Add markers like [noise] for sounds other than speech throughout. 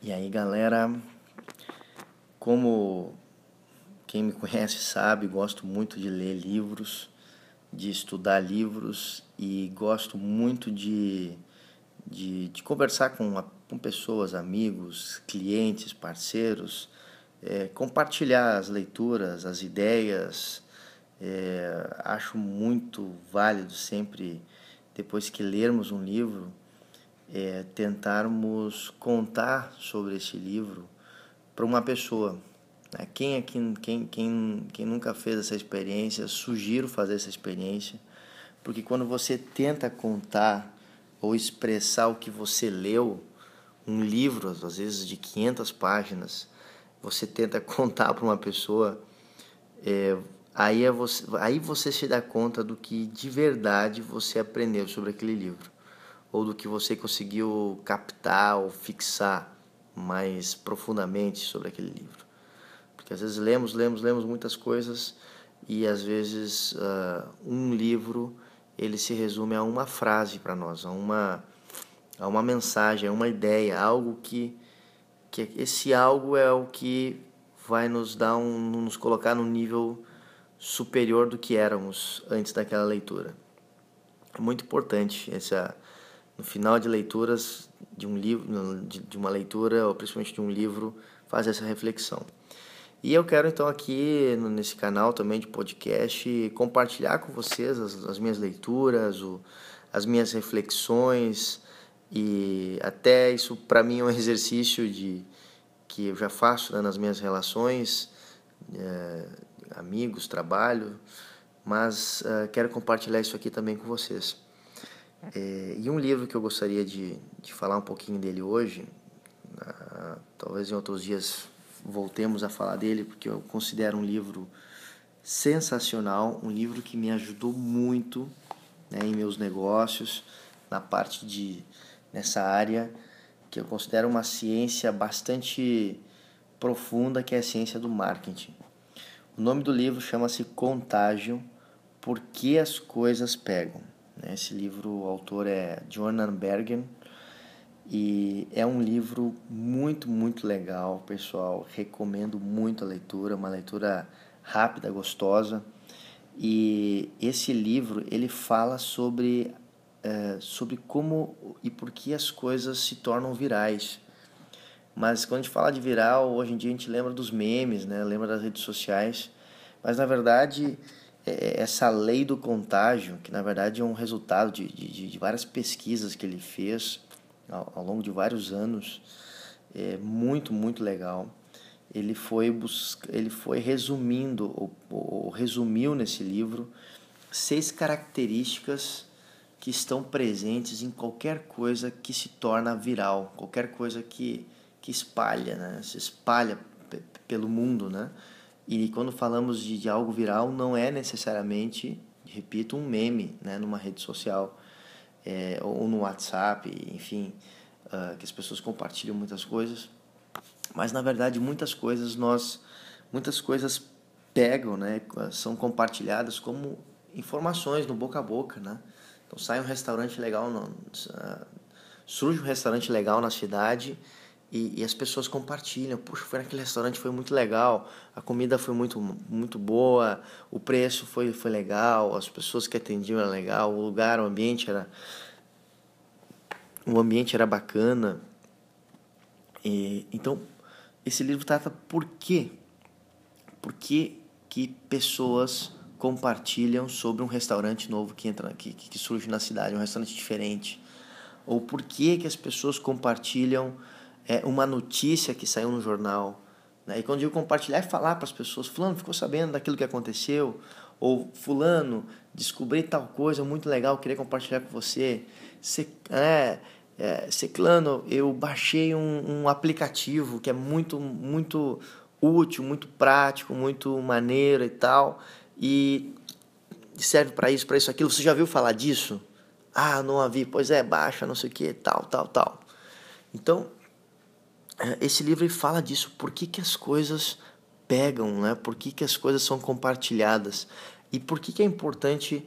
E aí, galera, como quem me conhece sabe, gosto muito de ler livros, de estudar livros e gosto muito de, de, de conversar com, com pessoas, amigos, clientes, parceiros, é, compartilhar as leituras, as ideias. É, acho muito válido sempre, depois que lermos um livro, é, tentarmos contar sobre esse livro para uma pessoa. Né? Quem, é, quem, quem, quem, quem nunca fez essa experiência, sugiro fazer essa experiência, porque quando você tenta contar ou expressar o que você leu, um livro, às vezes de 500 páginas, você tenta [laughs] contar para uma pessoa, é, aí, é você, aí você se dá conta do que de verdade você aprendeu sobre aquele livro ou do que você conseguiu captar ou fixar mais profundamente sobre aquele livro. Porque às vezes lemos, lemos, lemos muitas coisas e às vezes uh, um livro ele se resume a uma frase para nós, a uma, a uma mensagem, a uma ideia, algo que, que esse algo é o que vai nos dar um, nos colocar no nível superior do que éramos antes daquela leitura. É muito importante essa no final de leituras de um livro, de, uma leitura, ou principalmente de um livro, fazer essa reflexão. E eu quero então aqui nesse canal também de podcast compartilhar com vocês as, as minhas leituras, o, as minhas reflexões e até isso para mim é um [laughs] exercício de que eu já faço né, nas minhas relações, é, amigos, trabalho, mas uh, quero compartilhar isso aqui também com vocês. É, e um livro que eu gostaria de, de falar um pouquinho dele hoje, uh, talvez em outros dias voltemos a falar dele, porque eu considero um livro sensacional, um livro que me ajudou muito né, em meus negócios, na parte de nessa área que eu considero uma ciência bastante profunda, que é a ciência do marketing. O nome do livro chama-se Contágio: Por que as coisas pegam. Né? Esse livro, o autor é Jordan Bergen e é um livro muito, muito legal, pessoal. Recomendo muito a leitura, uma leitura rápida, gostosa. E esse livro ele fala sobre, é, sobre como e por que as coisas se tornam virais. Mas quando a gente fala de viral, hoje em dia a gente lembra dos memes, né? lembra das redes sociais. Mas na verdade essa lei do contágio, que na verdade é um resultado de, de, de várias pesquisas que ele fez ao, ao, longo de vários anos, é muito, muito legal. Ele foi, busca, ele foi resumindo, ou, ou resumiu nesse livro, seis características que estão presentes em qualquer coisa que se torna viral, qualquer coisa que, que espalha, né? se espalha pelo mundo, né? E quando falamos de, de algo viral, não é necessariamente, repito, um meme né, numa rede social é, ou no WhatsApp, enfim, uh, que as pessoas compartilham muitas coisas. Mas na verdade, muitas coisas nós, muitas coisas pegam, né, são compartilhadas como informações no boca a boca, né? Então sai um restaurante legal, no, uh, surge um restaurante legal na cidade e, e, as pessoas compartilham. Puxa, foi naquele restaurante, foi muito legal, a comida foi muito, muito boa, o preço foi, foi legal, as pessoas que atendiam eram legal, o lugar, o ambiente era. O ambiente era bacana. E, então, esse livro trata por quê? Por que, que pessoas compartilham sobre um restaurante novo que entra que, que surge na cidade, um restaurante diferente? Ou por que, que as pessoas compartilham é, uma notícia que saiu no jornal. Né? E quando eu compartilhar e falar para as pessoas, fulano ficou sabendo daquilo que aconteceu, ou fulano, descobri tal coisa muito legal, queria compartilhar com você. Se, é, é, Seclano, eu baixei um, um aplicativo que é muito, muito útil, muito prático, muito maneiro e tal, e serve para isso, para isso, aquilo. Você já viu falar disso? Ah, não havia. Pois é, baixa, não sei o que, tal, tal, tal. Então, é, esse livro fala disso, por que, que as coisas pegam, né? por que, que as coisas são compartilhadas e por que, que é importante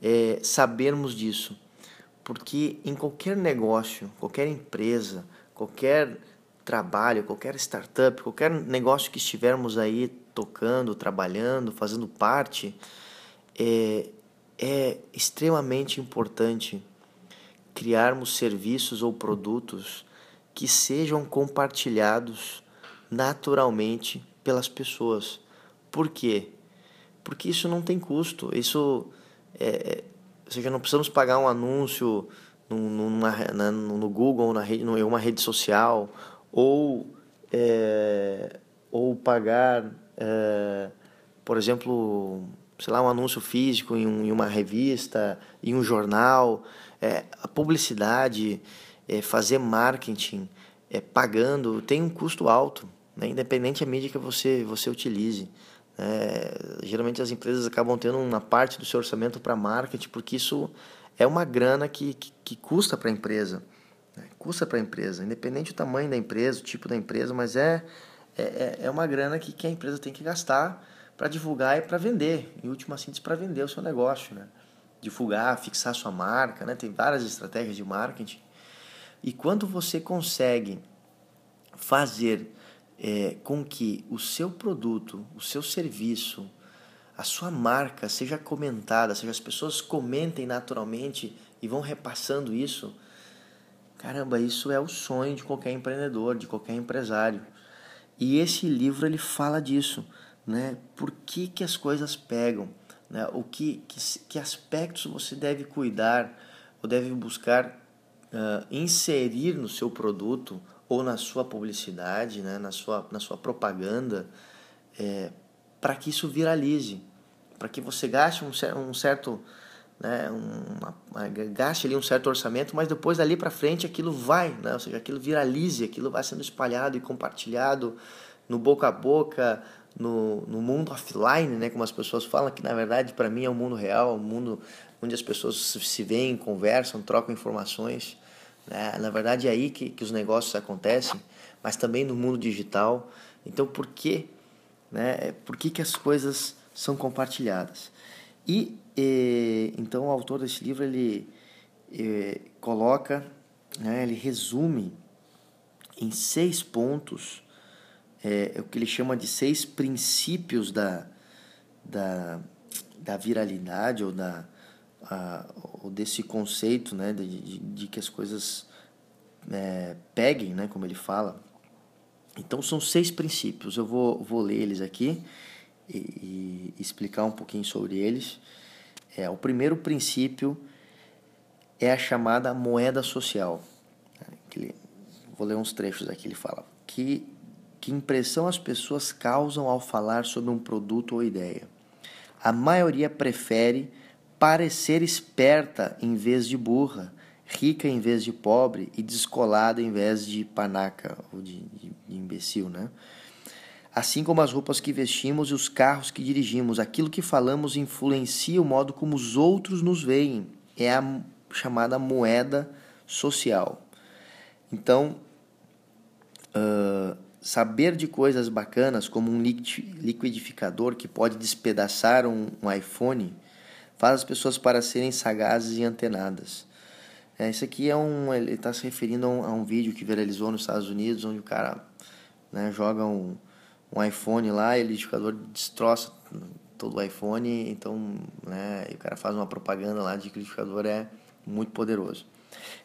é, sabermos disso. Porque em qualquer negócio, qualquer empresa, qualquer trabalho, qualquer startup, qualquer negócio que estivermos aí tocando, trabalhando, fazendo parte, é, é extremamente importante criarmos serviços ou produtos que sejam compartilhados naturalmente pelas pessoas. Por quê? Porque isso não tem custo. Isso é, é ou seja, não precisamos pagar um anúncio na, no Google, na rede, em uma rede social, ou, é, ou pagar, é, por exemplo, sei lá, um anúncio físico em, um, em uma revista, em um jornal. É, a publicidade, é, fazer marketing, é, pagando, tem um custo alto, né? independente da mídia que você, você utilize. É, geralmente as empresas acabam tendo uma parte do seu orçamento para marketing, porque isso é uma grana que, que, que custa para a empresa. Né? Custa para a empresa, independente do tamanho da empresa, o tipo da empresa, mas é, é, é uma grana que, que a empresa tem que gastar para divulgar e para vender. Em última síntese, para vender o seu negócio. Né? Divulgar, fixar sua marca, né? tem várias estratégias de marketing. E quando você consegue fazer é, com que o seu produto, o seu serviço, a sua marca seja comentada, seja as pessoas comentem naturalmente e vão repassando isso, caramba, isso é o sonho de qualquer empreendedor, de qualquer empresário. E esse livro ele fala disso, né? Por que, que as coisas pegam, né? O que, que, que aspectos você deve cuidar ou deve buscar uh, inserir no seu produto ou na sua publicidade, né, na, sua, na sua propaganda, é, para que isso viralize, para que você gaste um, um certo, né, uma, uma, gaste ali um certo orçamento, mas depois dali para frente aquilo vai, né, ou seja, aquilo viralize, aquilo vai sendo espalhado e compartilhado no boca a boca, no, no mundo offline, né, como as pessoas falam, que na verdade para mim é o mundo real, é o mundo onde as pessoas se veem, conversam, trocam informações. Né? Na verdade é aí que, que os negócios acontecem, mas também no mundo digital. Então por que, né? por que, que as coisas são compartilhadas? E, e então o autor desse livro ele, coloca, né? ele resume em seis pontos é, o que ele chama de seis princípios da, da, da viralidade ou da, a, ou desse conceito né, de, de, de que as coisas é, peguem, né, como ele fala. Então são seis princípios, eu vou, vou ler eles aqui e, e explicar um pouquinho sobre eles. É, o primeiro princípio é a chamada moeda social. Ele, vou ler uns trechos aqui, ele fala que, que impressão as pessoas causam ao falar sobre um produto ou ideia. A maioria prefere parecer esperta em vez de burra, rica em vez de pobre e descolada em vez de panaca ou de, de, de imbecil, né? Assim como as roupas que vestimos e os carros que dirigimos, aquilo que falamos influencia o modo como os outros nos veem. É a chamada moeda social. Então, uh, saber de coisas bacanas, como um liquidificador que pode despedaçar um, um iPhone, faz as pessoas para serem sagazes e antenadas. É, isso aqui é um. Ele está se referindo a um, a um, vídeo que viralizou nos Estados Unidos, onde o cara né, joga um, um iPhone lá e o liquidificador destroça todo o iPhone, então né, o cara faz uma propaganda lá de que o liquidificador é muito poderoso.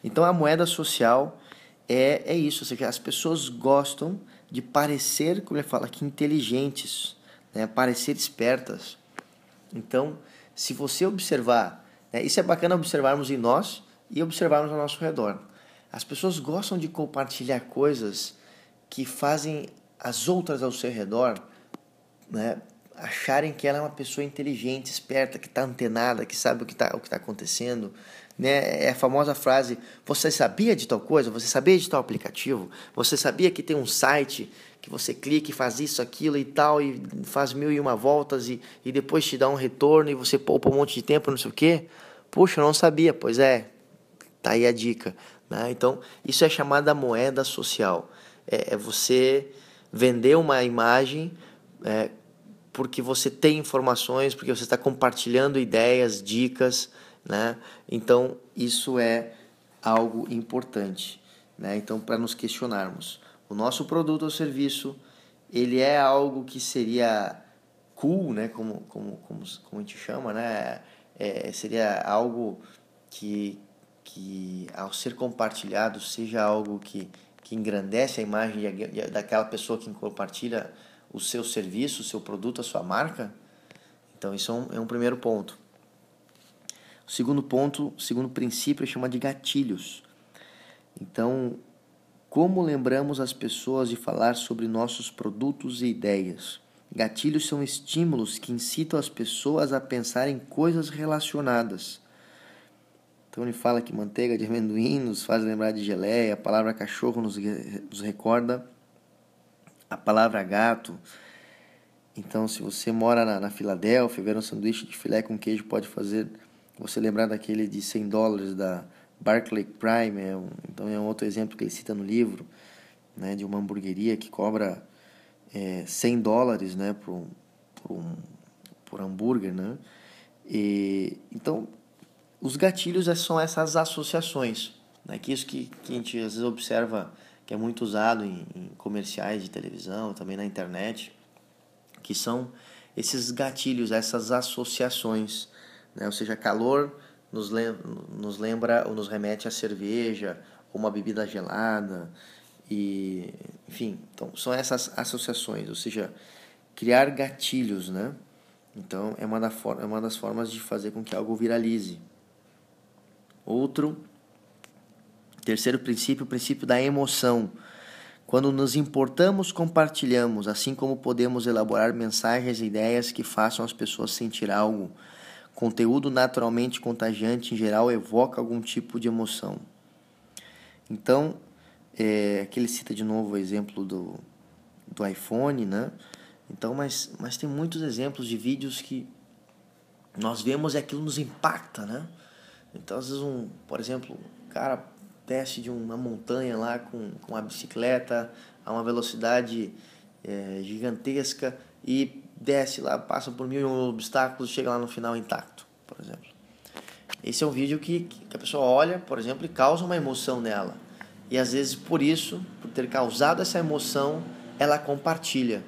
Então a moeda social é, é isso, ou seja, as pessoas gostam de parecer, como ele fala aqui, inteligentes, né, parecer espertas. Então, se você observar, né, isso é bacana observarmos em nós e observarmos ao nosso redor. As pessoas gostam de compartilhar coisas que fazem as outras ao seu redor né, acharem que ela é uma pessoa inteligente, esperta, que está antenada, que sabe o que está tá acontecendo. Né? É a famosa frase: Você sabia de tal coisa? Você sabia de tal aplicativo? Você sabia que tem um site que você clica e faz isso, aquilo e tal, e faz mil e uma voltas e, e depois te dá um retorno e você poupa um monte de tempo, não sei o quê. Puxa, eu não sabia. Pois é, tá aí a dica. Né? Então, isso é chamada moeda social. É, é você vender uma imagem é, porque você tem informações, porque você está compartilhando ideias, dicas, né? Então, isso é algo importante, né? Então, para nos questionarmos o nosso produto ou serviço, ele é algo que seria cool, né? Como, como, como, como a gente chama, né? É, seria algo que, que, ao ser compartilhado, seja algo que, que engrandece a imagem daquela pessoa que compartilha o seu serviço, o seu produto, a sua marca. Então, isso é um, é um primeiro ponto. O segundo ponto, o segundo princípio, é chama de gatilhos. Então, como lembramos as pessoas de falar sobre nossos produtos e ideias? Gatilhos são estímulos que incitam as pessoas a pensar em coisas relacionadas. Então ele fala que manteiga de amendoim nos faz lembrar de geleia, a palavra cachorro nos, nos recorda a palavra gato. Então, se você mora na, na Filadélfia, ver um sanduíche de filé com queijo pode fazer você lembrar daquele de 100 dólares da Barclay Prime, é um, então é um outro exemplo que ele cita no livro, né, de uma hamburgueria que cobra é, 100 dólares né, por, por, um, por hambúrguer. Né? E, então, os gatilhos são essas associações, né, que isso que, que a gente às vezes observa que é muito usado em, em comerciais de televisão, também na internet, que são esses gatilhos, essas associações, né? ou seja, calor nos lembra, nos lembra ou nos remete a cerveja ou uma bebida gelada e enfim então são essas associações ou seja criar gatilhos né? Então é uma, da é uma das formas de fazer com que algo viralize. Outro terceiro princípio o princípio da emoção. Quando nos importamos compartilhamos assim como podemos elaborar mensagens e ideias que façam as pessoas sentir algo Conteúdo naturalmente contagiante, em geral, evoca algum tipo de emoção. Então, é, aqui ele cita de novo o exemplo do, do iPhone, né? Então, mas, mas tem muitos exemplos de vídeos que nós vemos e aquilo nos impacta, né? Então, às vezes, um, por exemplo, o cara desce de uma montanha lá com, com a bicicleta a uma velocidade é, gigantesca e desce lá, passa por mil obstáculos, chega lá no final intacto, por exemplo. Esse é um vídeo que, que a pessoa olha, por exemplo, e causa uma emoção nela. E às vezes por isso, por ter causado essa emoção, ela compartilha.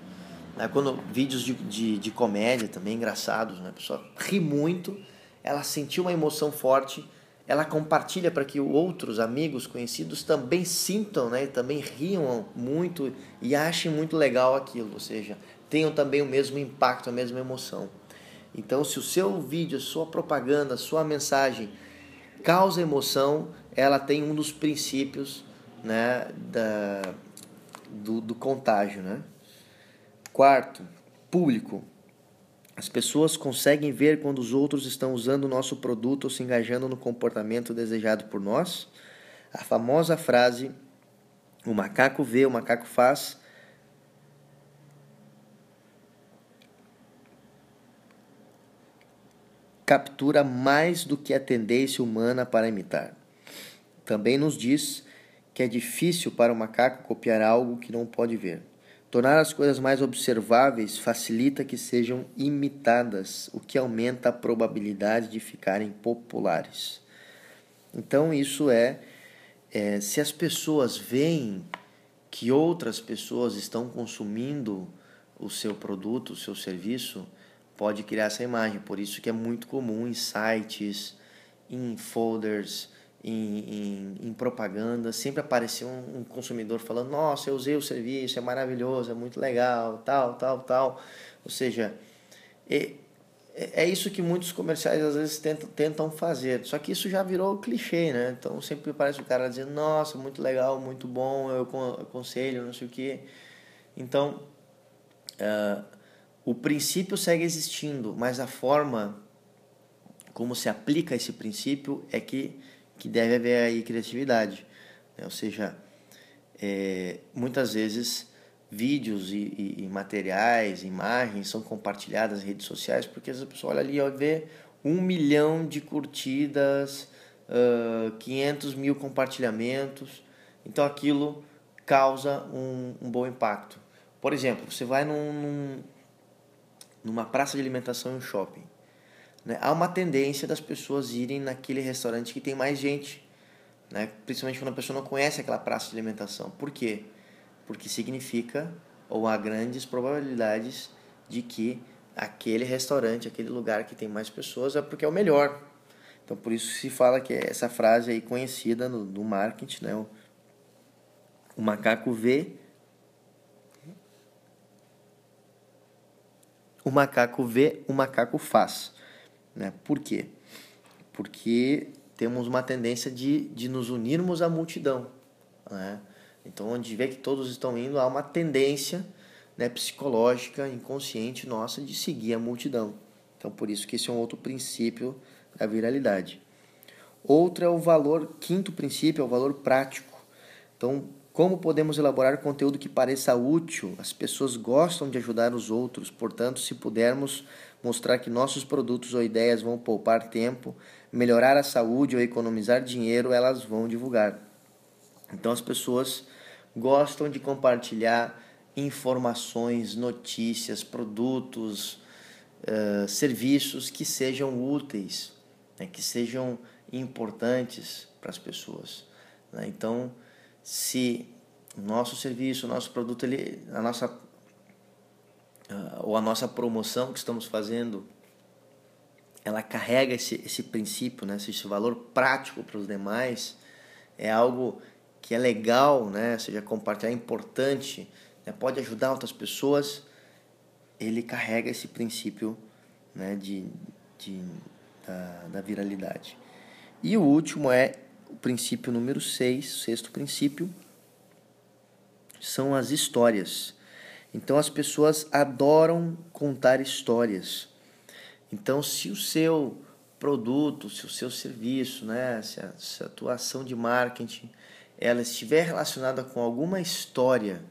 Né? Quando vídeos de, de, de comédia também engraçados, né? a pessoa ri muito, ela sentiu uma emoção forte, ela compartilha para que outros amigos conhecidos também sintam, né, também riam muito e achem muito legal aquilo, ou seja, tenham também o mesmo impacto, a mesma emoção. Então, se o seu vídeo, a sua propaganda, a sua mensagem causa emoção, ela tem um dos princípios né, da, do, do contágio. Né? Quarto, público. As pessoas conseguem ver quando os outros estão usando o nosso produto ou se engajando no comportamento desejado por nós. A famosa frase: o macaco vê, o macaco faz, captura mais do que a tendência humana para imitar. Também nos diz que é difícil para o macaco copiar algo que não pode ver. Tornar as coisas mais observáveis facilita que sejam imitadas, o que aumenta a probabilidade de ficarem populares. Então, isso é, é se as pessoas veem que outras pessoas estão consumindo o seu produto, o seu serviço, pode criar essa imagem. Por isso que é muito comum em sites, em folders, em, em, em propaganda, sempre aparecer um, um, consumidor falando, nossa, eu usei o serviço, é maravilhoso, é muito legal, tal, tal, tal. Ou seja, é, é isso que muitos comerciais às vezes tentam, tentam fazer. Só que isso já virou clichê, né? Então sempre parece o cara dizendo, nossa, muito legal, muito bom, eu aconselho, não sei o quê. Então, uh, o princípio segue existindo, mas a forma como se aplica esse princípio é que, que deve haver aí criatividade. Né? Ou seja, é, muitas vezes vídeos e, e, e, materiais, imagens são compartilhadas nas redes sociais porque a pessoa olha ali e vê um milhão de curtidas, uh, 500 mil compartilhamentos, então aquilo causa um, um bom impacto. Por exemplo, você vai num, num numa praça de alimentação em um shopping. Né? Há uma tendência das pessoas irem naquele restaurante que tem mais gente, né? principalmente quando a pessoa não conhece aquela praça de alimentação. Por quê? porque significa ou há grandes probabilidades de que aquele restaurante, aquele lugar que tem mais pessoas é porque é o melhor. Então por isso se fala que essa frase aí conhecida no, no marketing, né? O, o macaco vê o macaco vê, o macaco faz. Né? Por quê? Porque temos uma tendência de, de nos unirmos à multidão. Né? Então, onde vê que todos estão indo, há uma tendência né, psicológica, inconsciente nossa de seguir a multidão. Então, por isso que esse é um outro princípio da viralidade. Outro é o valor, quinto princípio é o valor prático. Então, como podemos elaborar conteúdo que pareça útil? As pessoas gostam de ajudar os outros, portanto, se pudermos mostrar que nossos produtos ou ideias vão poupar tempo, melhorar a saúde ou economizar dinheiro, elas vão divulgar. Então, as pessoas gostam de compartilhar informações, notícias, produtos, uh, serviços que sejam úteis, né, que sejam importantes para as pessoas. Né? Então, se o nosso serviço, o nosso produto, ele, a nossa uh, ou a nossa promoção que estamos fazendo, ela carrega esse, esse princípio, né, esse valor prático para os demais, é algo que é legal, né, seja compartilhar, é importante, né, pode ajudar outras pessoas, ele carrega esse princípio né, de, de, da, da viralidade. E o último é o princípio número 6, sexto princípio, são as histórias. Então as pessoas adoram contar histórias. Então, se o seu produto, se o seu serviço, né, se a, se a tua ação de marketing ela estiver relacionada com alguma história,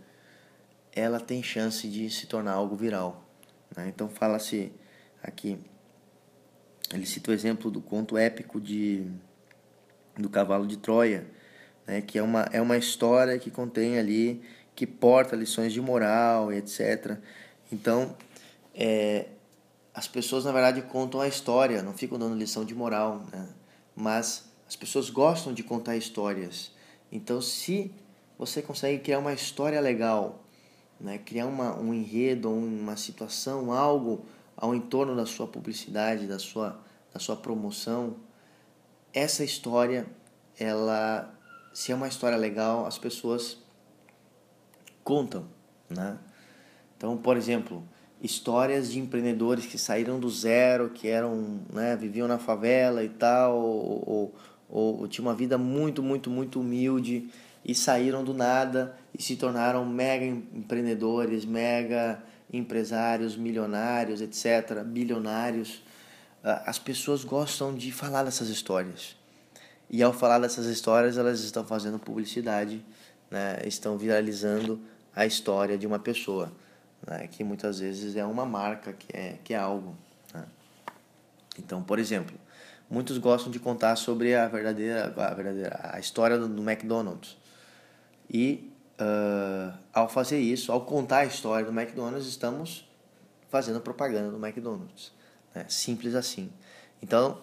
ela tem chance de se tornar algo viral. Né? Então fala-se aqui, ele cita o exemplo do conto épico de do cavalo de Troia, né, que é uma, é uma história que contém ali, que porta lições de moral etc. Então, é, as pessoas na verdade contam a história, não ficam dando lição de moral, né? mas as pessoas gostam de contar histórias. Então, se você consegue criar uma história legal, né? criar uma, um enredo, uma situação, algo ao entorno da sua publicidade, da sua, da sua promoção, essa história, ela, se é uma história legal, as pessoas contam, né? Então, por exemplo, histórias de empreendedores que saíram do zero, que eram, né, viviam na favela e tal, ou, ou, ou, tinham uma vida muito, muito, muito humilde e saíram do nada e se tornaram mega empreendedores, mega empresários, milionários, etc., bilionários. Ah, as pessoas gostam de falar dessas histórias. E ao falar dessas histórias, elas estão fazendo publicidade, né? estão viralizando a história de uma pessoa, né? que muitas vezes é uma marca, que é, que é algo. Né? Então, por exemplo, muitos gostam de contar sobre a verdadeira, a, verdadeira, a história do, do McDonald's. E uh, ao fazer isso, ao contar a história do McDonald's, estamos fazendo propaganda do McDonald's. Né? Simples assim. Então,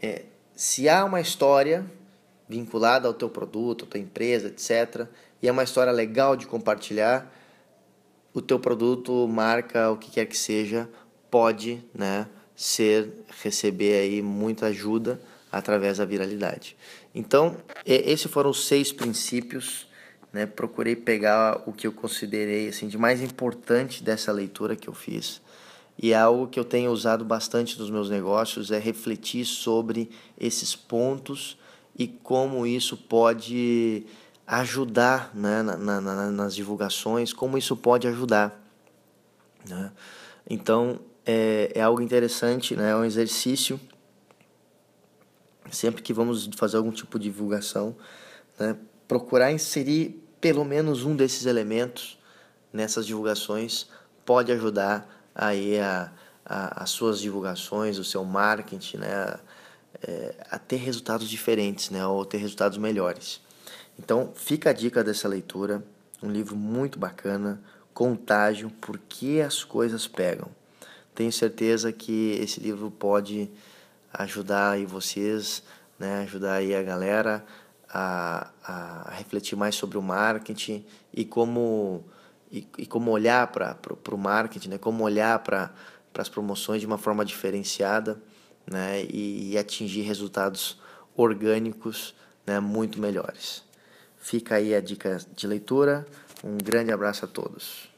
é, se há uma história vinculada ao teu produto, à tua empresa, etc., e é uma história legal de compartilhar, o teu produto, marca, o que quer que seja, pode né, ser, receber aí muita ajuda através da viralidade. Então, esses foram os seis princípios. Né? Procurei pegar o que eu considerei assim, de mais importante dessa leitura que eu fiz e é algo que eu tenho usado bastante nos meus negócios é refletir sobre esses pontos e como isso pode ajudar né, na, na, nas divulgações, como isso pode ajudar. Né? Então é, é algo interessante, né? é um exercício. Sempre que vamos fazer algum tipo de divulgação, né, procurar inserir pelo menos um desses elementos nessas divulgações pode ajudar aí a, a, as suas divulgações, o seu marketing, né, é, a ter resultados diferentes, né, ou ter resultados melhores. Então, fica a dica dessa leitura, um livro muito bacana, Contágio, por que as coisas pegam. Tenho certeza que esse livro pode ajudar aí vocês, né, ajudar aí a galera a, a refletir mais sobre o marketing e como, e, e como olhar para o marketing, né? como olhar para as promoções de uma forma diferenciada né? e, e atingir resultados orgânicos né? muito melhores. Fica aí a dica de leitura. Um grande abraço a todos.